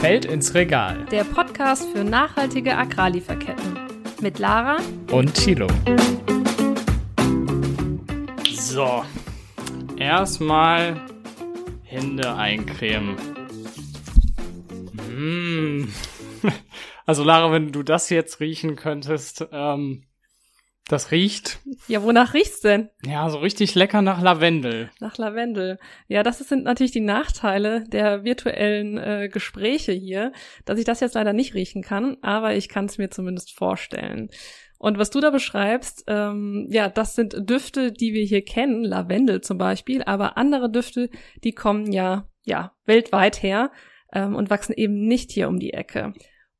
Feld ins Regal. Der Podcast für nachhaltige Agrarlieferketten. Mit Lara und Thilo. So, erstmal Hände eincremen. Mmh. Also Lara, wenn du das jetzt riechen könntest, ähm, das riecht. Ja, wonach riecht's denn? Ja, so richtig lecker nach Lavendel. Nach Lavendel. Ja, das sind natürlich die Nachteile der virtuellen äh, Gespräche hier, dass ich das jetzt leider nicht riechen kann, aber ich kann es mir zumindest vorstellen. Und was du da beschreibst, ähm, ja, das sind Düfte, die wir hier kennen, Lavendel zum Beispiel, aber andere Düfte, die kommen ja, ja, weltweit her ähm, und wachsen eben nicht hier um die Ecke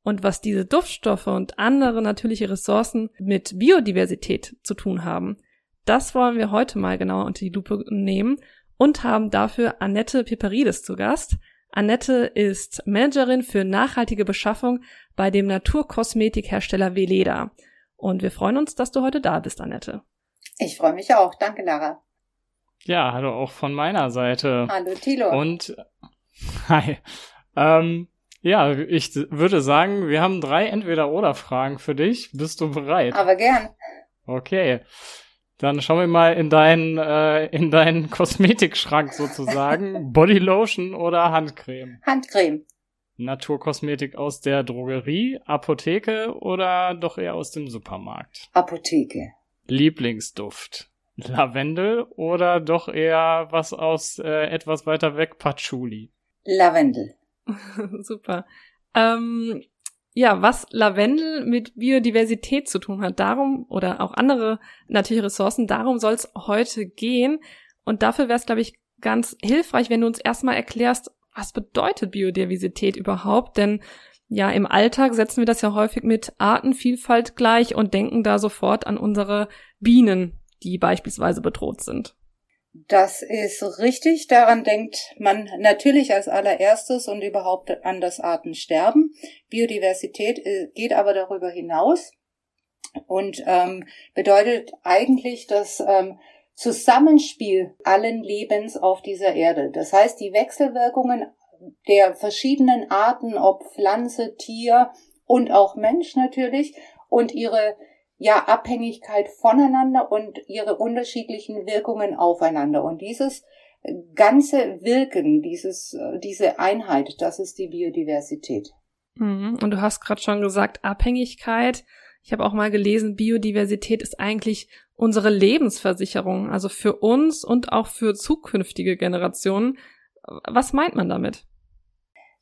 und was diese Duftstoffe und andere natürliche Ressourcen mit Biodiversität zu tun haben. Das wollen wir heute mal genauer unter die Lupe nehmen und haben dafür Annette Piperides zu Gast. Annette ist Managerin für nachhaltige Beschaffung bei dem Naturkosmetikhersteller Veleda. Und wir freuen uns, dass du heute da bist, Annette. Ich freue mich auch. Danke, Lara. Ja, hallo auch von meiner Seite. Hallo, Thilo. Und hi. Ähm, ja, ich würde sagen, wir haben drei Entweder-Oder-Fragen für dich. Bist du bereit? Aber gern. Okay. Dann schauen wir mal in deinen, äh, in deinen Kosmetikschrank sozusagen. Bodylotion oder Handcreme? Handcreme. Naturkosmetik aus der Drogerie, Apotheke oder doch eher aus dem Supermarkt? Apotheke. Lieblingsduft? Lavendel oder doch eher was aus äh, etwas weiter weg, Patchouli? Lavendel. Super. Ähm, ja, was Lavendel mit Biodiversität zu tun hat, darum oder auch andere natürliche Ressourcen, darum soll es heute gehen. Und dafür wäre es, glaube ich, ganz hilfreich, wenn du uns erstmal erklärst, was bedeutet Biodiversität überhaupt? Denn ja, im Alltag setzen wir das ja häufig mit Artenvielfalt gleich und denken da sofort an unsere Bienen, die beispielsweise bedroht sind. Das ist richtig. Daran denkt man natürlich als allererstes und überhaupt an das Artensterben. Biodiversität äh, geht aber darüber hinaus und ähm, bedeutet eigentlich das ähm, Zusammenspiel allen Lebens auf dieser Erde. Das heißt, die Wechselwirkungen der verschiedenen Arten, ob Pflanze, Tier und auch Mensch natürlich und ihre ja Abhängigkeit voneinander und ihre unterschiedlichen Wirkungen aufeinander. Und dieses ganze Wirken, dieses, diese Einheit, das ist die Biodiversität. Mhm. Und du hast gerade schon gesagt, Abhängigkeit. Ich habe auch mal gelesen, Biodiversität ist eigentlich unsere Lebensversicherung, also für uns und auch für zukünftige Generationen. Was meint man damit?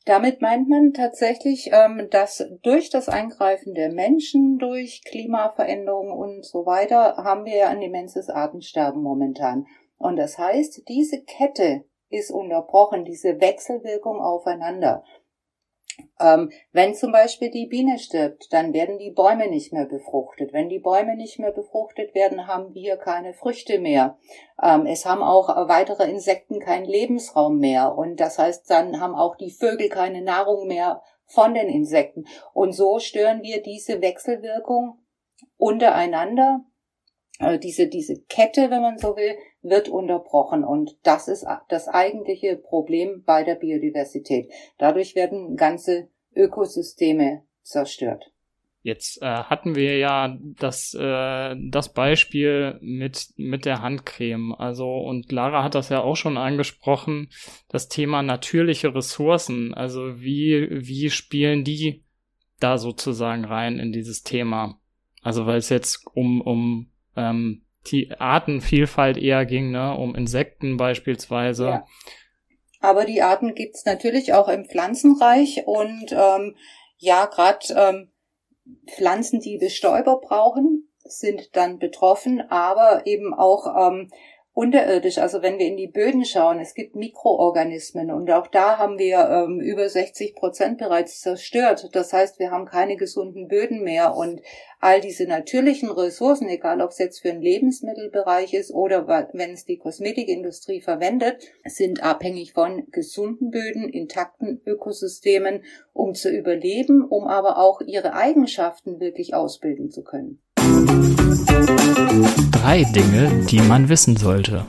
Damit meint man tatsächlich, ähm, dass durch das Eingreifen der Menschen, durch Klimaveränderungen und so weiter, haben wir ja ein immenses Artensterben momentan. Und das heißt, diese Kette ist unterbrochen, diese Wechselwirkung aufeinander. Ähm, wenn zum Beispiel die Biene stirbt, dann werden die Bäume nicht mehr befruchtet. Wenn die Bäume nicht mehr befruchtet werden, haben wir keine Früchte mehr. Ähm, es haben auch weitere Insekten keinen Lebensraum mehr. Und das heißt, dann haben auch die Vögel keine Nahrung mehr von den Insekten. Und so stören wir diese Wechselwirkung untereinander äh, diese, diese Kette, wenn man so will, wird unterbrochen. Und das ist das eigentliche Problem bei der Biodiversität. Dadurch werden ganze Ökosysteme zerstört. Jetzt äh, hatten wir ja das, äh, das Beispiel mit, mit der Handcreme. Also, und Lara hat das ja auch schon angesprochen, das Thema natürliche Ressourcen. Also, wie, wie spielen die da sozusagen rein in dieses Thema? Also, weil es jetzt um, um ähm, die Artenvielfalt eher ging, ne, um Insekten beispielsweise. Ja. Aber die Arten gibt's natürlich auch im Pflanzenreich und ähm, ja, gerade ähm, Pflanzen, die Bestäuber brauchen, sind dann betroffen, aber eben auch ähm, unterirdisch, also wenn wir in die Böden schauen, es gibt Mikroorganismen und auch da haben wir ähm, über 60 Prozent bereits zerstört. Das heißt, wir haben keine gesunden Böden mehr und all diese natürlichen Ressourcen, egal ob es jetzt für den Lebensmittelbereich ist oder wenn es die Kosmetikindustrie verwendet, sind abhängig von gesunden Böden, intakten Ökosystemen, um zu überleben, um aber auch ihre Eigenschaften wirklich ausbilden zu können. Drei Dinge, die man wissen sollte.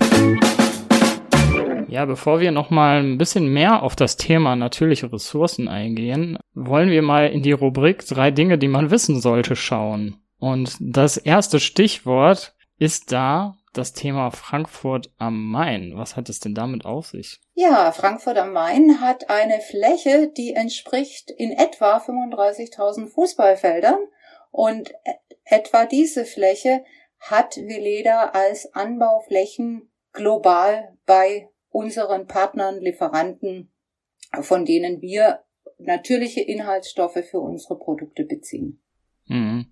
Ja, bevor wir nochmal ein bisschen mehr auf das Thema natürliche Ressourcen eingehen, wollen wir mal in die Rubrik drei Dinge, die man wissen sollte, schauen. Und das erste Stichwort ist da das Thema Frankfurt am Main. Was hat es denn damit auf sich? Ja, Frankfurt am Main hat eine Fläche, die entspricht in etwa 35.000 Fußballfeldern und etwa diese Fläche hat Veleda als Anbauflächen global bei unseren Partnern, Lieferanten, von denen wir natürliche Inhaltsstoffe für unsere Produkte beziehen. Mhm.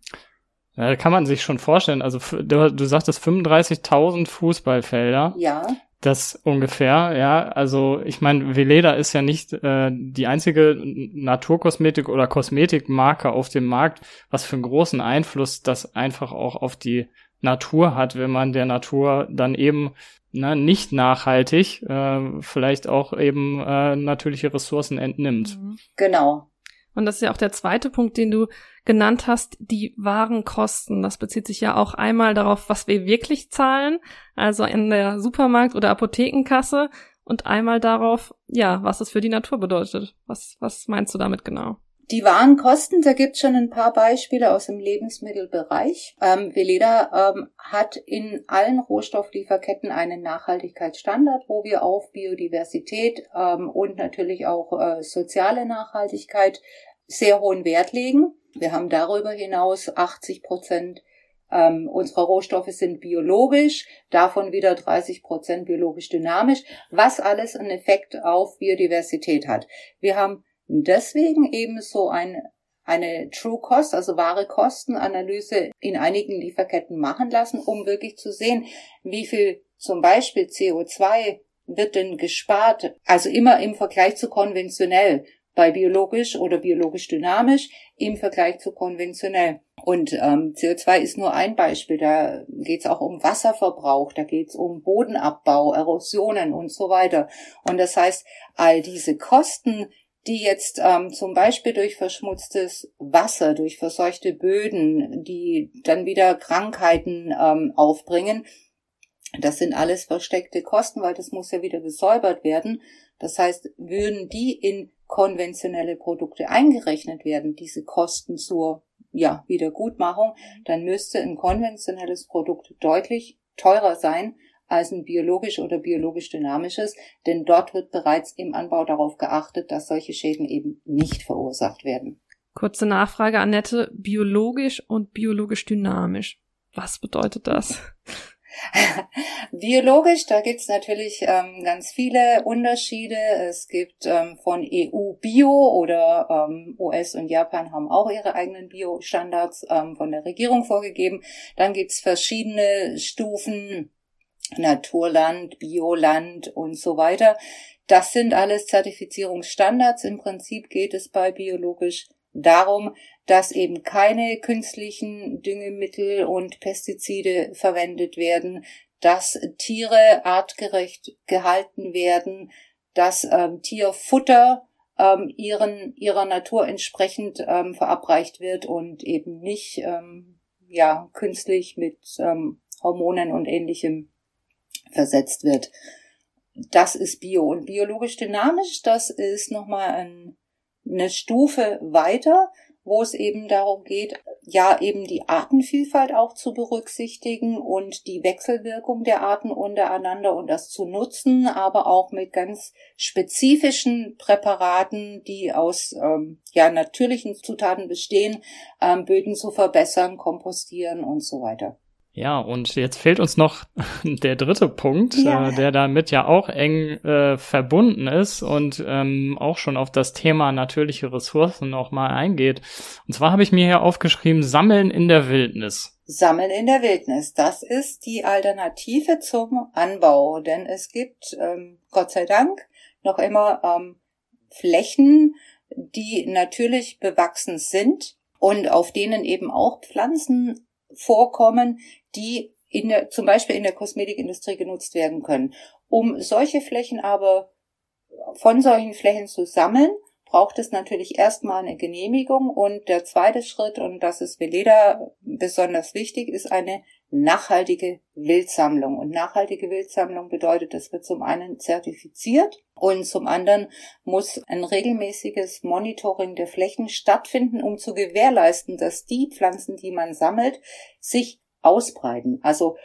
Ja, kann man sich schon vorstellen. Also du, du sagtest 35.000 Fußballfelder. Ja. Das ungefähr, ja. Also ich meine, Veleda ist ja nicht äh, die einzige Naturkosmetik oder Kosmetikmarke auf dem Markt, was für einen großen Einfluss das einfach auch auf die Natur hat, wenn man der Natur dann eben ne, nicht nachhaltig äh, vielleicht auch eben äh, natürliche Ressourcen entnimmt. Genau. Und das ist ja auch der zweite Punkt, den du genannt hast, die Warenkosten. Das bezieht sich ja auch einmal darauf, was wir wirklich zahlen, also in der Supermarkt- oder Apothekenkasse, und einmal darauf, ja, was es für die Natur bedeutet. Was, was meinst du damit genau? Die Warenkosten, da gibt es schon ein paar Beispiele aus dem Lebensmittelbereich. Ähm, Veleda ähm, hat in allen Rohstofflieferketten einen Nachhaltigkeitsstandard, wo wir auf Biodiversität ähm, und natürlich auch äh, soziale Nachhaltigkeit sehr hohen Wert legen. Wir haben darüber hinaus 80 Prozent ähm, unserer Rohstoffe sind biologisch, davon wieder 30 Prozent biologisch dynamisch, was alles einen Effekt auf Biodiversität hat. Wir haben deswegen eben so ein, eine True Cost, also wahre Kostenanalyse in einigen Lieferketten machen lassen, um wirklich zu sehen, wie viel zum Beispiel CO2 wird denn gespart, also immer im Vergleich zu konventionell, bei biologisch oder biologisch dynamisch im Vergleich zu konventionell. Und ähm, CO2 ist nur ein Beispiel. Da geht es auch um Wasserverbrauch, da geht es um Bodenabbau, Erosionen und so weiter. Und das heißt, all diese Kosten, die jetzt ähm, zum Beispiel durch verschmutztes Wasser, durch verseuchte Böden, die dann wieder Krankheiten ähm, aufbringen, das sind alles versteckte Kosten, weil das muss ja wieder gesäubert werden. Das heißt, würden die in konventionelle Produkte eingerechnet werden, diese Kosten zur ja, Wiedergutmachung, dann müsste ein konventionelles Produkt deutlich teurer sein als ein biologisch oder biologisch dynamisches, denn dort wird bereits im Anbau darauf geachtet, dass solche Schäden eben nicht verursacht werden. Kurze Nachfrage, Annette, biologisch und biologisch dynamisch. Was bedeutet das? Biologisch, da gibt's natürlich ähm, ganz viele Unterschiede. Es gibt ähm, von EU Bio oder ähm, US und Japan haben auch ihre eigenen Bio-Standards ähm, von der Regierung vorgegeben. Dann gibt's verschiedene Stufen Naturland, Bioland und so weiter. Das sind alles Zertifizierungsstandards. Im Prinzip geht es bei biologisch darum, dass eben keine künstlichen Düngemittel und Pestizide verwendet werden, dass Tiere artgerecht gehalten werden, dass ähm, Tierfutter ähm, ihren, ihrer Natur entsprechend ähm, verabreicht wird und eben nicht ähm, ja, künstlich mit ähm, Hormonen und ähnlichem versetzt wird. Das ist Bio. Und biologisch dynamisch, das ist nochmal ein, eine Stufe weiter, wo es eben darum geht, ja, eben die Artenvielfalt auch zu berücksichtigen und die Wechselwirkung der Arten untereinander und das zu nutzen, aber auch mit ganz spezifischen Präparaten, die aus ähm, ja, natürlichen Zutaten bestehen, ähm, Böden zu verbessern, kompostieren und so weiter. Ja, und jetzt fehlt uns noch der dritte Punkt, ja. äh, der damit ja auch eng äh, verbunden ist und ähm, auch schon auf das Thema natürliche Ressourcen nochmal eingeht. Und zwar habe ich mir hier aufgeschrieben, Sammeln in der Wildnis. Sammeln in der Wildnis, das ist die Alternative zum Anbau, denn es gibt, ähm, Gott sei Dank, noch immer ähm, Flächen, die natürlich bewachsen sind und auf denen eben auch Pflanzen vorkommen, die in der, zum Beispiel in der Kosmetikindustrie genutzt werden können. Um solche Flächen aber von solchen Flächen zu sammeln, braucht es natürlich erstmal eine Genehmigung und der zweite Schritt, und das ist Veleda besonders wichtig, ist eine nachhaltige Wildsammlung. Und nachhaltige Wildsammlung bedeutet, das wird zum einen zertifiziert und zum anderen muss ein regelmäßiges Monitoring der Flächen stattfinden, um zu gewährleisten, dass die Pflanzen, die man sammelt, sich ausbreiten. Also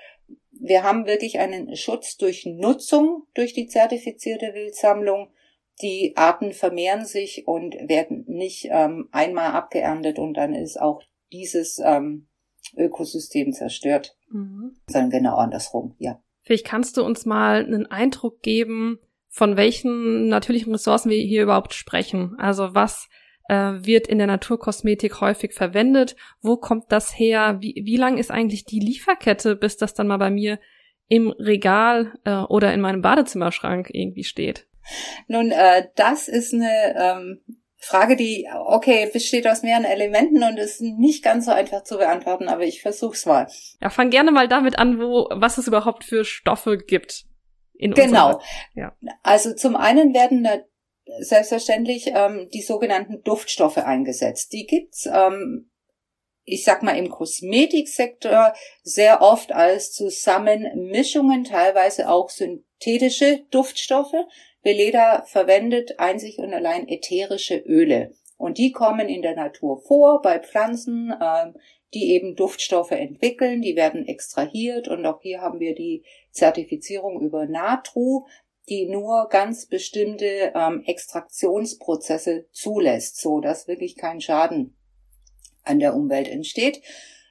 wir haben wirklich einen Schutz durch Nutzung durch die zertifizierte Wildsammlung. Die Arten vermehren sich und werden nicht ähm, einmal abgeerntet und dann ist auch dieses ähm, Ökosystem zerstört, mhm. sondern genau andersrum, ja. Vielleicht kannst du uns mal einen Eindruck geben, von welchen natürlichen Ressourcen wir hier überhaupt sprechen. Also was äh, wird in der Naturkosmetik häufig verwendet? Wo kommt das her? Wie, wie lang ist eigentlich die Lieferkette, bis das dann mal bei mir im Regal äh, oder in meinem Badezimmerschrank irgendwie steht? Nun, äh, das ist eine ähm, Frage, die, okay, besteht aus mehreren Elementen und ist nicht ganz so einfach zu beantworten, aber ich versuch's mal. Ja, fang gerne mal damit an, wo, was es überhaupt für Stoffe gibt. In genau. ja. Also zum einen werden da selbstverständlich ähm, die sogenannten Duftstoffe eingesetzt. Die gibt's, ähm, ich sag mal, im Kosmetiksektor sehr oft als Zusammenmischungen, teilweise auch synthetische Duftstoffe. Veleda verwendet einzig und allein ätherische Öle. Und die kommen in der Natur vor, bei Pflanzen, äh, die eben Duftstoffe entwickeln, die werden extrahiert und auch hier haben wir die Zertifizierung über NATRU, die nur ganz bestimmte ähm, Extraktionsprozesse zulässt, so dass wirklich kein Schaden an der Umwelt entsteht.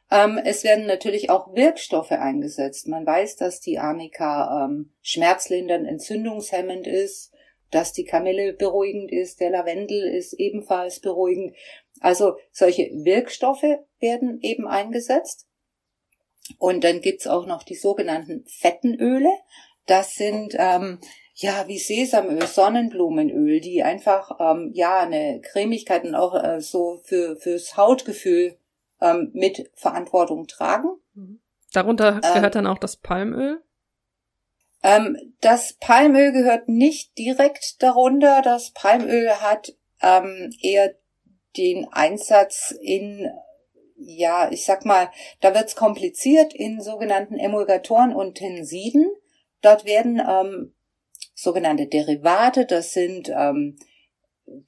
Ähm, es werden natürlich auch Wirkstoffe eingesetzt. Man weiß, dass die Arnika ähm, schmerzlindernd, entzündungshemmend ist, dass die Kamille beruhigend ist, der Lavendel ist ebenfalls beruhigend. Also solche Wirkstoffe werden eben eingesetzt. Und dann gibt's auch noch die sogenannten Fettenöle. Das sind ähm, ja wie Sesamöl, Sonnenblumenöl, die einfach ähm, ja eine Cremigkeit und auch äh, so für fürs Hautgefühl ähm, mit Verantwortung tragen. Mhm. Darunter ähm, gehört dann auch das Palmöl? Ähm, das Palmöl gehört nicht direkt darunter. Das Palmöl hat ähm, eher den Einsatz in, ja, ich sag mal, da wird's kompliziert in sogenannten Emulgatoren und Tensiden. Dort werden ähm, sogenannte Derivate, das sind ähm,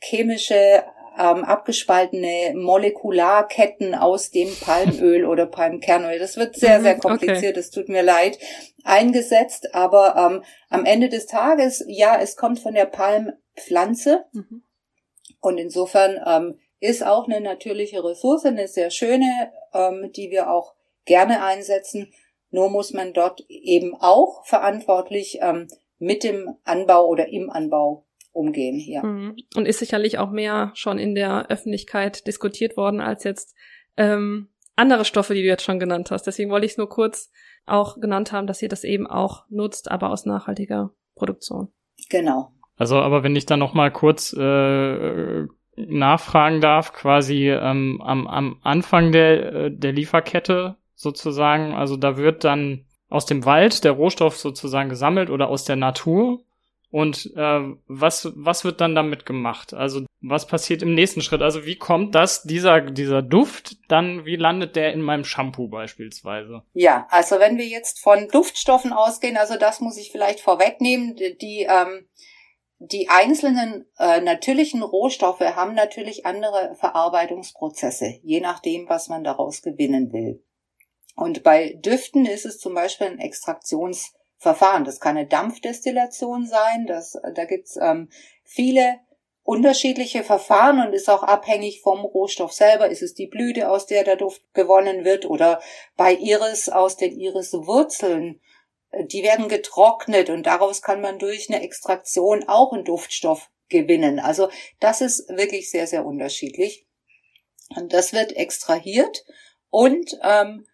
chemische ähm, abgespaltene Molekularketten aus dem Palmöl oder Palmkernöl. Das wird sehr, mhm, sehr kompliziert, es okay. tut mir leid, eingesetzt, aber ähm, am Ende des Tages, ja, es kommt von der Palmpflanze mhm. und insofern ähm, ist auch eine natürliche Ressource, eine sehr schöne, ähm, die wir auch gerne einsetzen. Nur muss man dort eben auch verantwortlich ähm, mit dem Anbau oder im Anbau umgehen, ja. Mhm. Und ist sicherlich auch mehr schon in der Öffentlichkeit diskutiert worden als jetzt ähm, andere Stoffe, die du jetzt schon genannt hast. Deswegen wollte ich es nur kurz auch genannt haben, dass ihr das eben auch nutzt, aber aus nachhaltiger Produktion. Genau. Also, aber wenn ich da noch mal kurz äh, nachfragen darf, quasi ähm, am, am Anfang der, äh, der Lieferkette sozusagen, also da wird dann aus dem Wald der Rohstoff sozusagen gesammelt oder aus der Natur und äh, was, was wird dann damit gemacht? Also was passiert im nächsten Schritt? Also wie kommt das, dieser, dieser Duft, dann, wie landet der in meinem Shampoo beispielsweise? Ja, also wenn wir jetzt von Duftstoffen ausgehen, also das muss ich vielleicht vorwegnehmen, die, ähm, die einzelnen äh, natürlichen Rohstoffe haben natürlich andere Verarbeitungsprozesse, je nachdem, was man daraus gewinnen will. Und bei Düften ist es zum Beispiel ein Extraktions- Verfahren. Das kann eine Dampfdestillation sein. Das, da gibt's ähm, viele unterschiedliche Verfahren und ist auch abhängig vom Rohstoff selber. Ist es die Blüte, aus der der Duft gewonnen wird oder bei Iris aus den Iriswurzeln. Die werden getrocknet und daraus kann man durch eine Extraktion auch einen Duftstoff gewinnen. Also das ist wirklich sehr, sehr unterschiedlich. Und das wird extrahiert und ähm,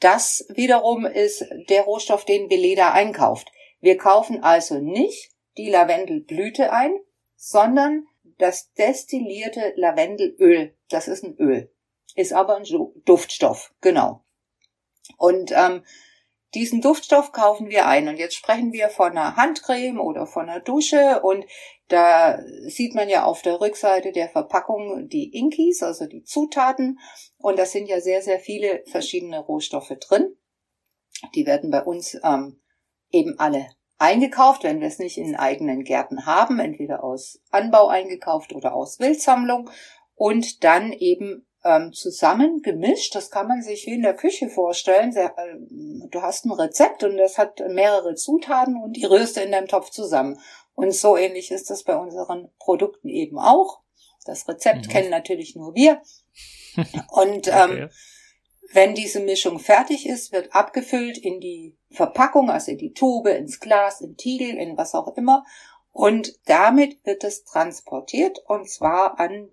das wiederum ist der Rohstoff, den Veleda einkauft. Wir kaufen also nicht die Lavendelblüte ein, sondern das destillierte Lavendelöl. Das ist ein Öl. Ist aber ein Duftstoff, genau. Und ähm, diesen Duftstoff kaufen wir ein. Und jetzt sprechen wir von einer Handcreme oder von einer Dusche. Und da sieht man ja auf der Rückseite der Verpackung die Inkis, also die Zutaten. Und da sind ja sehr, sehr viele verschiedene Rohstoffe drin. Die werden bei uns ähm, eben alle eingekauft, wenn wir es nicht in eigenen Gärten haben, entweder aus Anbau eingekauft oder aus Wildsammlung und dann eben ähm, zusammen gemischt. Das kann man sich wie in der Küche vorstellen. Sehr, äh, du hast ein Rezept und das hat mehrere Zutaten und die rührst du in deinem Topf zusammen. Und so ähnlich ist das bei unseren Produkten eben auch. Das Rezept mhm. kennen natürlich nur wir. Und ähm, okay. wenn diese Mischung fertig ist, wird abgefüllt in die Verpackung, also in die Tube, ins Glas, im Tiegel, in was auch immer. Und damit wird es transportiert und zwar an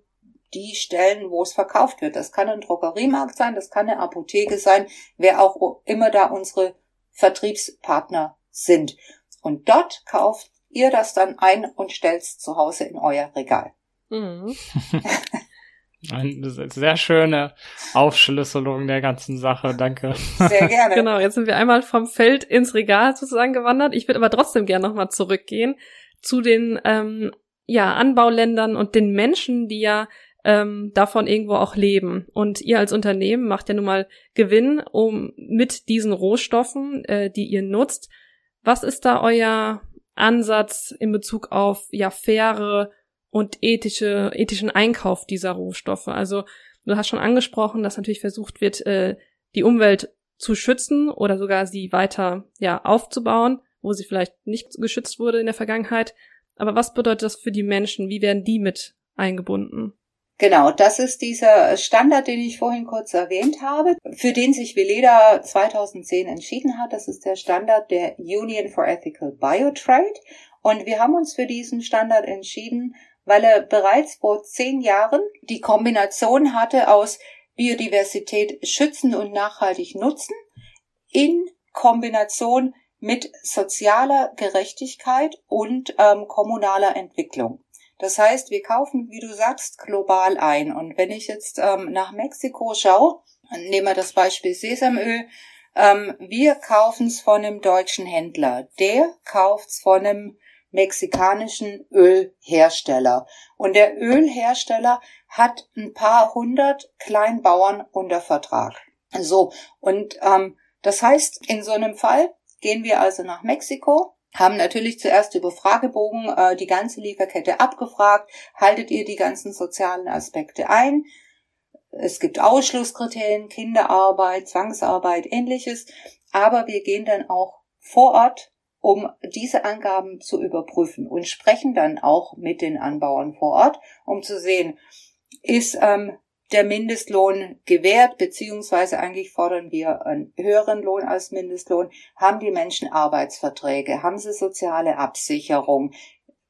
die Stellen, wo es verkauft wird. Das kann ein Drogeriemarkt sein, das kann eine Apotheke sein, wer auch immer da unsere Vertriebspartner sind. Und dort kauft ihr das dann ein und stellt es zu Hause in euer Regal. Mhm. Eine sehr schöne Aufschlüsselung der ganzen Sache, danke. Sehr gerne. genau, jetzt sind wir einmal vom Feld ins Regal sozusagen gewandert. Ich würde aber trotzdem gerne nochmal zurückgehen zu den ähm, ja, Anbauländern und den Menschen, die ja ähm, davon irgendwo auch leben. Und ihr als Unternehmen macht ja nun mal Gewinn um mit diesen Rohstoffen, äh, die ihr nutzt. Was ist da euer Ansatz in Bezug auf ja faire und ethische ethischen Einkauf dieser Rohstoffe? Also du hast schon angesprochen, dass natürlich versucht wird, äh, die Umwelt zu schützen oder sogar sie weiter ja aufzubauen, wo sie vielleicht nicht geschützt wurde in der Vergangenheit. Aber was bedeutet das für die Menschen? Wie werden die mit eingebunden? Genau, das ist dieser Standard, den ich vorhin kurz erwähnt habe, für den sich Veleda 2010 entschieden hat. Das ist der Standard der Union for Ethical Biotrade. Und wir haben uns für diesen Standard entschieden, weil er bereits vor zehn Jahren die Kombination hatte aus Biodiversität schützen und nachhaltig nutzen in Kombination mit sozialer Gerechtigkeit und ähm, kommunaler Entwicklung. Das heißt, wir kaufen, wie du sagst, global ein. Und wenn ich jetzt ähm, nach Mexiko schaue, nehmen wir das Beispiel Sesamöl, ähm, wir kaufen es von einem deutschen Händler. Der kauft es von einem mexikanischen Ölhersteller. Und der Ölhersteller hat ein paar hundert Kleinbauern unter Vertrag. So, und ähm, das heißt, in so einem Fall gehen wir also nach Mexiko, haben natürlich zuerst über Fragebogen äh, die ganze Lieferkette abgefragt. Haltet ihr die ganzen sozialen Aspekte ein? Es gibt Ausschlusskriterien, Kinderarbeit, Zwangsarbeit, ähnliches. Aber wir gehen dann auch vor Ort, um diese Angaben zu überprüfen und sprechen dann auch mit den Anbauern vor Ort, um zu sehen, ist ähm, der Mindestlohn gewährt, beziehungsweise eigentlich fordern wir einen höheren Lohn als Mindestlohn. Haben die Menschen Arbeitsverträge? Haben sie soziale Absicherung?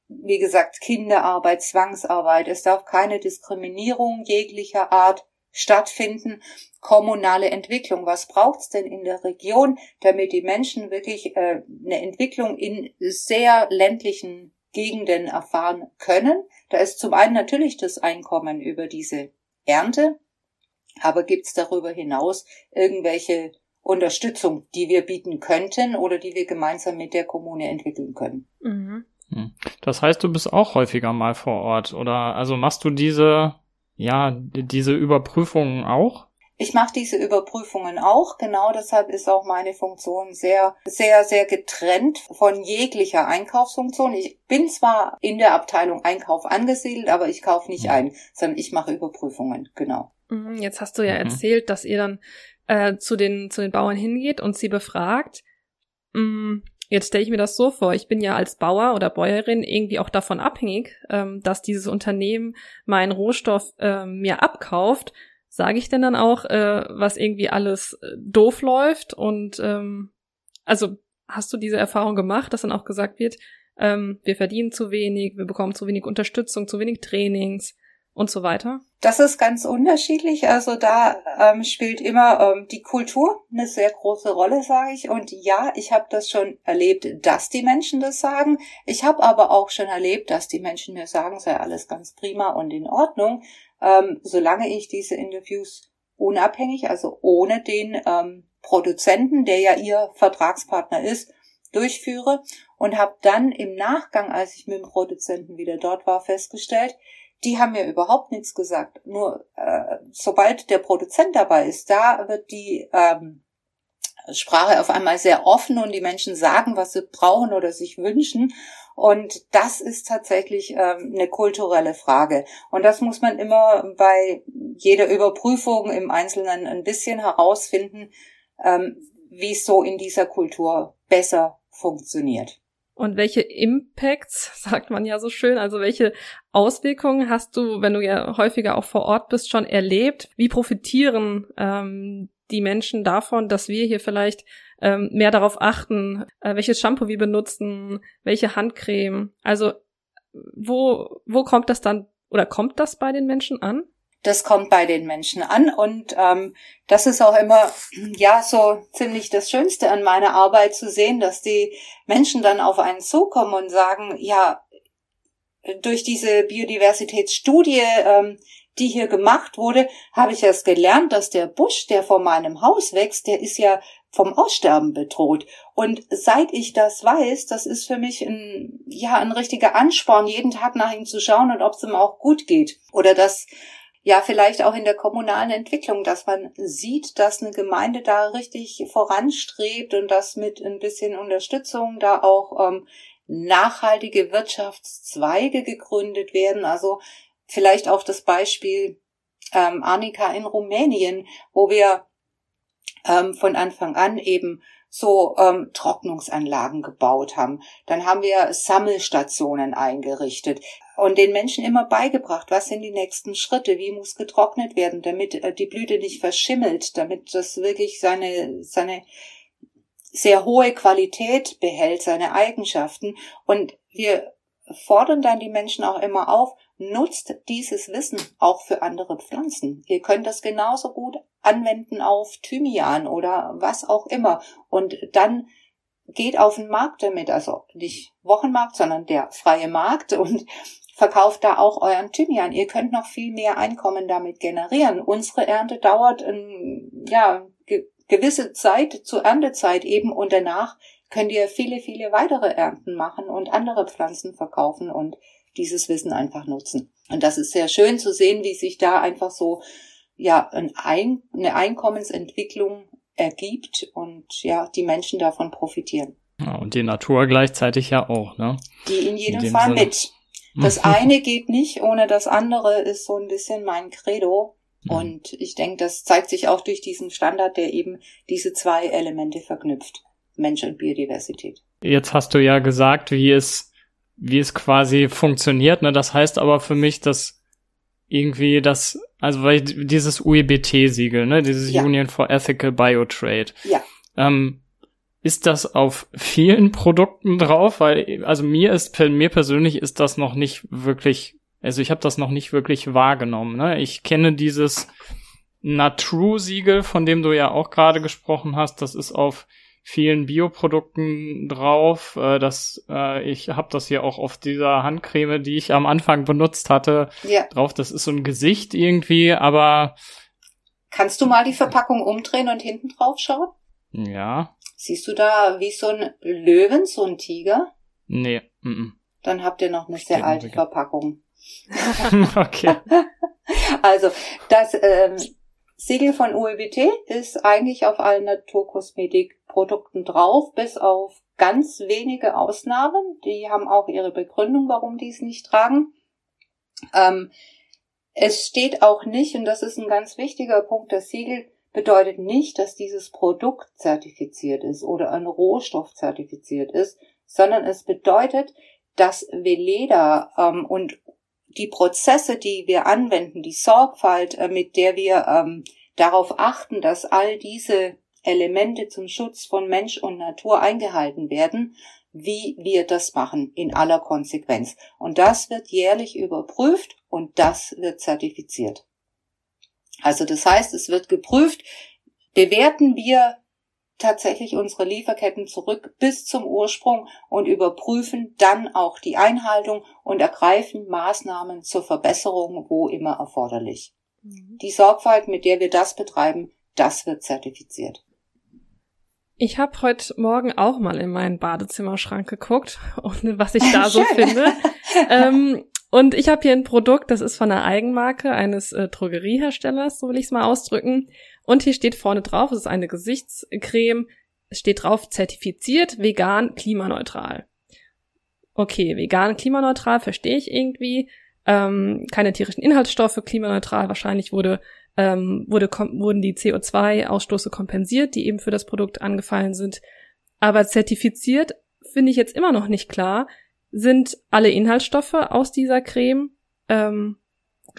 Wie gesagt, Kinderarbeit, Zwangsarbeit. Es darf keine Diskriminierung jeglicher Art stattfinden. Kommunale Entwicklung. Was braucht's denn in der Region, damit die Menschen wirklich äh, eine Entwicklung in sehr ländlichen Gegenden erfahren können? Da ist zum einen natürlich das Einkommen über diese Ernte. Aber gibt es darüber hinaus irgendwelche Unterstützung, die wir bieten könnten oder die wir gemeinsam mit der Kommune entwickeln können? Mhm. Hm. Das heißt, du bist auch häufiger mal vor Ort oder also machst du diese ja diese Überprüfungen auch? Ich mache diese Überprüfungen auch, genau deshalb ist auch meine Funktion sehr, sehr, sehr getrennt von jeglicher Einkaufsfunktion. Ich bin zwar in der Abteilung Einkauf angesiedelt, aber ich kaufe nicht ein, sondern ich mache Überprüfungen, genau. Mhm, jetzt hast du ja mhm. erzählt, dass ihr dann äh, zu, den, zu den Bauern hingeht und sie befragt. Mhm. Jetzt stelle ich mir das so vor, ich bin ja als Bauer oder Bäuerin irgendwie auch davon abhängig, ähm, dass dieses Unternehmen meinen Rohstoff äh, mir abkauft sage ich denn dann auch, äh, was irgendwie alles äh, doof läuft? Und ähm, also hast du diese Erfahrung gemacht, dass dann auch gesagt wird, ähm, wir verdienen zu wenig, wir bekommen zu wenig Unterstützung, zu wenig Trainings und so weiter? Das ist ganz unterschiedlich. Also da ähm, spielt immer ähm, die Kultur eine sehr große Rolle, sage ich. Und ja, ich habe das schon erlebt, dass die Menschen das sagen. Ich habe aber auch schon erlebt, dass die Menschen mir sagen, sei alles ganz prima und in Ordnung ähm, solange ich diese Interviews unabhängig, also ohne den ähm, Produzenten, der ja ihr Vertragspartner ist, durchführe und habe dann im Nachgang, als ich mit dem Produzenten wieder dort war, festgestellt, die haben mir überhaupt nichts gesagt. Nur äh, sobald der Produzent dabei ist, da wird die ähm, Sprache auf einmal sehr offen und die Menschen sagen, was sie brauchen oder sich wünschen. Und das ist tatsächlich ähm, eine kulturelle Frage. Und das muss man immer bei jeder Überprüfung im Einzelnen ein bisschen herausfinden, ähm, wie es so in dieser Kultur besser funktioniert. Und welche Impacts, sagt man ja so schön, also welche Auswirkungen hast du, wenn du ja häufiger auch vor Ort bist, schon erlebt? Wie profitieren ähm, die Menschen davon, dass wir hier vielleicht ähm, mehr darauf achten, äh, welches Shampoo wir benutzen, welche Handcreme? Also wo, wo kommt das dann oder kommt das bei den Menschen an? das kommt bei den Menschen an und ähm, das ist auch immer ja so ziemlich das Schönste an meiner Arbeit zu sehen, dass die Menschen dann auf einen zukommen und sagen, ja, durch diese Biodiversitätsstudie, ähm, die hier gemacht wurde, habe ich erst gelernt, dass der Busch, der vor meinem Haus wächst, der ist ja vom Aussterben bedroht. Und seit ich das weiß, das ist für mich ein, ja, ein richtiger Ansporn, jeden Tag nach ihm zu schauen und ob es ihm auch gut geht. Oder dass ja vielleicht auch in der kommunalen Entwicklung, dass man sieht, dass eine Gemeinde da richtig voranstrebt und dass mit ein bisschen Unterstützung da auch ähm, nachhaltige Wirtschaftszweige gegründet werden. Also vielleicht auch das Beispiel ähm, Annika in Rumänien, wo wir ähm, von Anfang an eben so ähm, Trocknungsanlagen gebaut haben. Dann haben wir Sammelstationen eingerichtet und den Menschen immer beigebracht, was sind die nächsten Schritte, wie muss getrocknet werden, damit äh, die Blüte nicht verschimmelt, damit das wirklich seine, seine sehr hohe Qualität behält, seine Eigenschaften. Und wir fordern dann die Menschen auch immer auf, nutzt dieses Wissen auch für andere Pflanzen. Ihr könnt das genauso gut anwenden auf Thymian oder was auch immer. Und dann geht auf den Markt damit, also nicht Wochenmarkt, sondern der freie Markt und verkauft da auch euren Thymian. Ihr könnt noch viel mehr Einkommen damit generieren. Unsere Ernte dauert ein, ja, ge gewisse Zeit zur Erntezeit eben und danach könnt ihr viele, viele weitere Ernten machen und andere Pflanzen verkaufen und dieses Wissen einfach nutzen. Und das ist sehr schön zu sehen, wie sich da einfach so ja ein, eine Einkommensentwicklung ergibt und ja die Menschen davon profitieren. Ja, und die Natur gleichzeitig ja auch, ne? Die in jedem in Fall Sinne. mit. Das eine geht nicht ohne das andere ist so ein bisschen mein Credo. Mhm. Und ich denke, das zeigt sich auch durch diesen Standard, der eben diese zwei Elemente verknüpft. Mensch und Biodiversität. Jetzt hast du ja gesagt, wie es wie es quasi funktioniert. Ne? Das heißt aber für mich, dass irgendwie das, also weil dieses UEBT-Siegel, ne, dieses ja. Union for Ethical Biotrade. Ja. Ähm, ist das auf vielen Produkten drauf? Weil, also mir ist, mir persönlich ist das noch nicht wirklich, also ich habe das noch nicht wirklich wahrgenommen. Ne? Ich kenne dieses Natrue-Siegel, von dem du ja auch gerade gesprochen hast. Das ist auf vielen Bioprodukten drauf. Äh, das, äh, ich habe das hier auch auf dieser Handcreme, die ich am Anfang benutzt hatte, ja. drauf. Das ist so ein Gesicht irgendwie, aber. Kannst du mal die Verpackung umdrehen und hinten drauf schauen? Ja. Siehst du da wie so ein Löwen, so ein Tiger? Nee. Mm -mm. Dann habt ihr noch eine sehr alte Verpackung. okay. Also, das ähm, Siegel von UEBT ist eigentlich auf allen Naturkosmetik Produkten drauf, bis auf ganz wenige Ausnahmen. Die haben auch ihre Begründung, warum die es nicht tragen. Ähm, es steht auch nicht, und das ist ein ganz wichtiger Punkt, das Siegel bedeutet nicht, dass dieses Produkt zertifiziert ist oder ein Rohstoff zertifiziert ist, sondern es bedeutet, dass Veleda ähm, und die Prozesse, die wir anwenden, die Sorgfalt, äh, mit der wir ähm, darauf achten, dass all diese Elemente zum Schutz von Mensch und Natur eingehalten werden, wie wir das machen in aller Konsequenz. Und das wird jährlich überprüft und das wird zertifiziert. Also das heißt, es wird geprüft, bewerten wir tatsächlich unsere Lieferketten zurück bis zum Ursprung und überprüfen dann auch die Einhaltung und ergreifen Maßnahmen zur Verbesserung, wo immer erforderlich. Mhm. Die Sorgfalt, mit der wir das betreiben, das wird zertifiziert. Ich habe heute Morgen auch mal in meinen Badezimmerschrank geguckt und was ich da so finde. ähm, und ich habe hier ein Produkt, das ist von einer Eigenmarke eines äh, Drogerieherstellers, so will ich es mal ausdrücken. Und hier steht vorne drauf, es ist eine Gesichtscreme, es steht drauf, zertifiziert, vegan, klimaneutral. Okay, vegan, klimaneutral, verstehe ich irgendwie. Ähm, keine tierischen Inhaltsstoffe, klimaneutral, wahrscheinlich wurde, ähm, wurde, wurden die CO2-Ausstoße kompensiert, die eben für das Produkt angefallen sind. Aber zertifiziert finde ich jetzt immer noch nicht klar, sind alle Inhaltsstoffe aus dieser Creme ähm,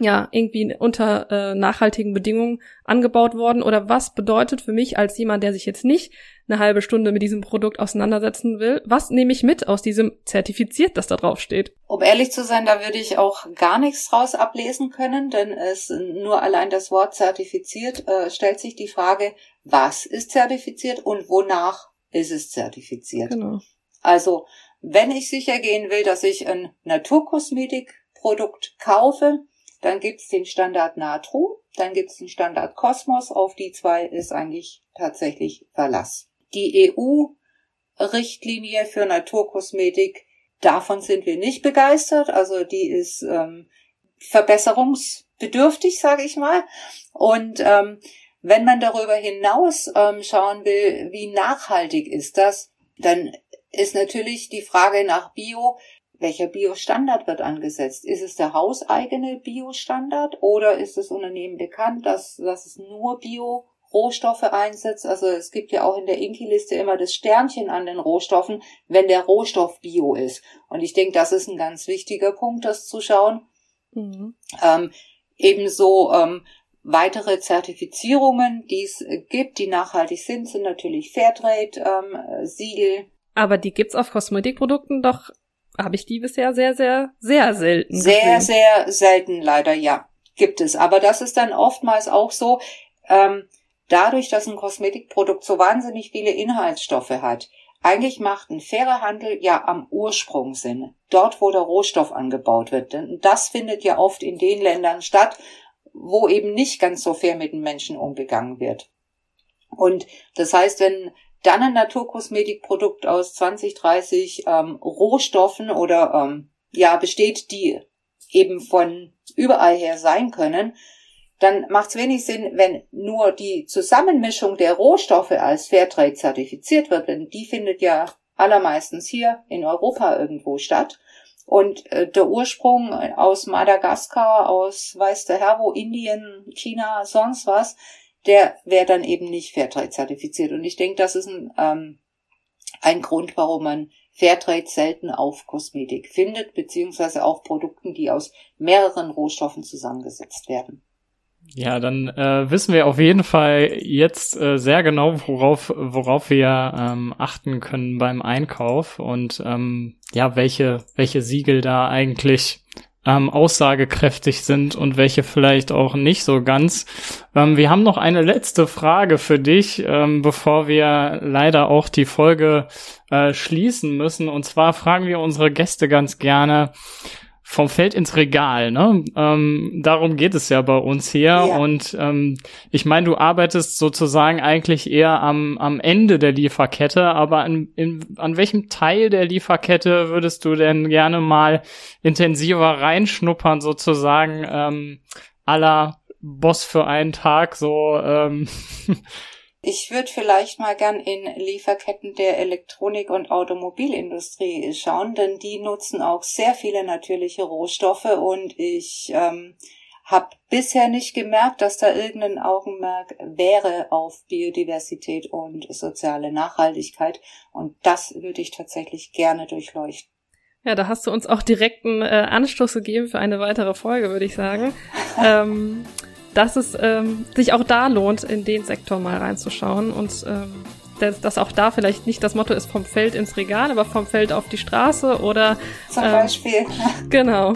ja irgendwie unter äh, nachhaltigen Bedingungen angebaut worden oder was bedeutet für mich als jemand, der sich jetzt nicht eine halbe Stunde mit diesem Produkt auseinandersetzen will, was nehme ich mit aus diesem zertifiziert, das da drauf steht? Um ehrlich zu sein, da würde ich auch gar nichts draus ablesen können, denn es nur allein das Wort zertifiziert äh, stellt sich die Frage, was ist zertifiziert und wonach ist es zertifiziert? Genau. Also, wenn ich sicher gehen will, dass ich ein Naturkosmetikprodukt kaufe, dann gibt's den Standard Natru, dann gibt's den Standard Kosmos. Auf die zwei ist eigentlich tatsächlich Verlass. Die EU-Richtlinie für Naturkosmetik, davon sind wir nicht begeistert. Also die ist ähm, verbesserungsbedürftig, sage ich mal. Und ähm, wenn man darüber hinaus ähm, schauen will, wie nachhaltig ist das, dann ist natürlich die Frage nach Bio welcher Biostandard wird angesetzt? Ist es der hauseigene Biostandard oder ist das Unternehmen bekannt, dass, dass es nur Bio Rohstoffe einsetzt. Also es gibt ja auch in der Inki-Liste immer das Sternchen an den Rohstoffen, wenn der Rohstoff Bio ist. Und ich denke, das ist ein ganz wichtiger Punkt, das zu schauen. Mhm. Ähm, ebenso ähm, weitere Zertifizierungen, die es gibt, die nachhaltig sind, sind natürlich Fairtrade, ähm, Siegel. Aber die gibt's auf Kosmetikprodukten doch habe ich die bisher sehr, sehr, sehr selten. Sehr, gesehen. sehr selten leider, ja. Gibt es. Aber das ist dann oftmals auch so, ähm, dadurch, dass ein Kosmetikprodukt so wahnsinnig viele Inhaltsstoffe hat, eigentlich macht ein fairer Handel ja am Ursprung Sinn. Dort, wo der Rohstoff angebaut wird. Denn das findet ja oft in den Ländern statt, wo eben nicht ganz so fair mit den Menschen umgegangen wird. Und das heißt, wenn dann ein Naturkosmetikprodukt aus 20, 30 ähm, Rohstoffen oder ähm, ja besteht, die eben von überall her sein können, dann macht es wenig Sinn, wenn nur die Zusammenmischung der Rohstoffe als Fairtrade zertifiziert wird, denn die findet ja allermeistens hier in Europa irgendwo statt. Und äh, der Ursprung aus Madagaskar, aus weiß der Herr wo, Indien, China, sonst was, der wäre dann eben nicht Fairtrade zertifiziert. Und ich denke, das ist ein, ähm, ein Grund, warum man Fairtrade selten auf Kosmetik findet, beziehungsweise auf Produkten, die aus mehreren Rohstoffen zusammengesetzt werden. Ja, dann äh, wissen wir auf jeden Fall jetzt äh, sehr genau, worauf, worauf wir ähm, achten können beim Einkauf und ähm, ja, welche, welche Siegel da eigentlich ähm, aussagekräftig sind und welche vielleicht auch nicht so ganz. Ähm, wir haben noch eine letzte Frage für dich, ähm, bevor wir leider auch die Folge äh, schließen müssen. Und zwar fragen wir unsere Gäste ganz gerne, vom Feld ins Regal, ne? Ähm, darum geht es ja bei uns hier. Ja. Und ähm, ich meine, du arbeitest sozusagen eigentlich eher am, am Ende der Lieferkette, aber an, in, an welchem Teil der Lieferkette würdest du denn gerne mal intensiver reinschnuppern, sozusagen, ähm, aller Boss für einen Tag, so ähm, Ich würde vielleicht mal gern in Lieferketten der Elektronik- und Automobilindustrie schauen, denn die nutzen auch sehr viele natürliche Rohstoffe und ich ähm, habe bisher nicht gemerkt, dass da irgendein Augenmerk wäre auf Biodiversität und soziale Nachhaltigkeit. Und das würde ich tatsächlich gerne durchleuchten. Ja, da hast du uns auch direkt einen äh, Anstoß gegeben für eine weitere Folge, würde ich sagen. ähm, dass es ähm, sich auch da lohnt, in den Sektor mal reinzuschauen und ähm, dass, dass auch da vielleicht nicht das Motto ist vom Feld ins Regal, aber vom Feld auf die Straße oder zum ähm, Beispiel. Genau.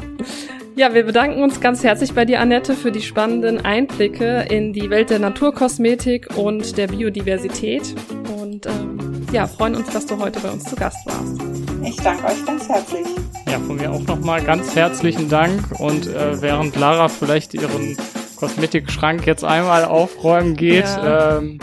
Ja, wir bedanken uns ganz herzlich bei dir, Annette, für die spannenden Einblicke in die Welt der Naturkosmetik und der Biodiversität. Und ähm, ja, freuen uns, dass du heute bei uns zu Gast warst. Ich danke euch ganz herzlich. Ja, von mir auch nochmal ganz herzlichen Dank. Und äh, während Lara vielleicht ihren Kosmetikschrank jetzt einmal aufräumen geht, ja. ähm,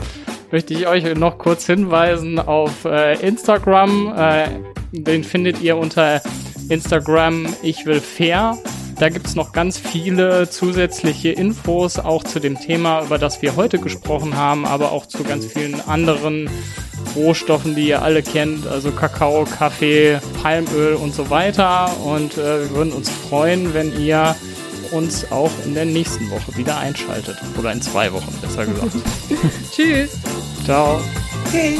möchte ich euch noch kurz hinweisen auf äh, Instagram. Äh, den findet ihr unter Instagram ich will fair. Da gibt's noch ganz viele zusätzliche Infos, auch zu dem Thema, über das wir heute gesprochen haben, aber auch zu ganz vielen anderen Rohstoffen, die ihr alle kennt, also Kakao, Kaffee, Palmöl und so weiter. Und äh, wir würden uns freuen, wenn ihr uns auch in der nächsten Woche wieder einschaltet. Oder in zwei Wochen, besser gesagt. Tschüss. Ciao. Tschüss.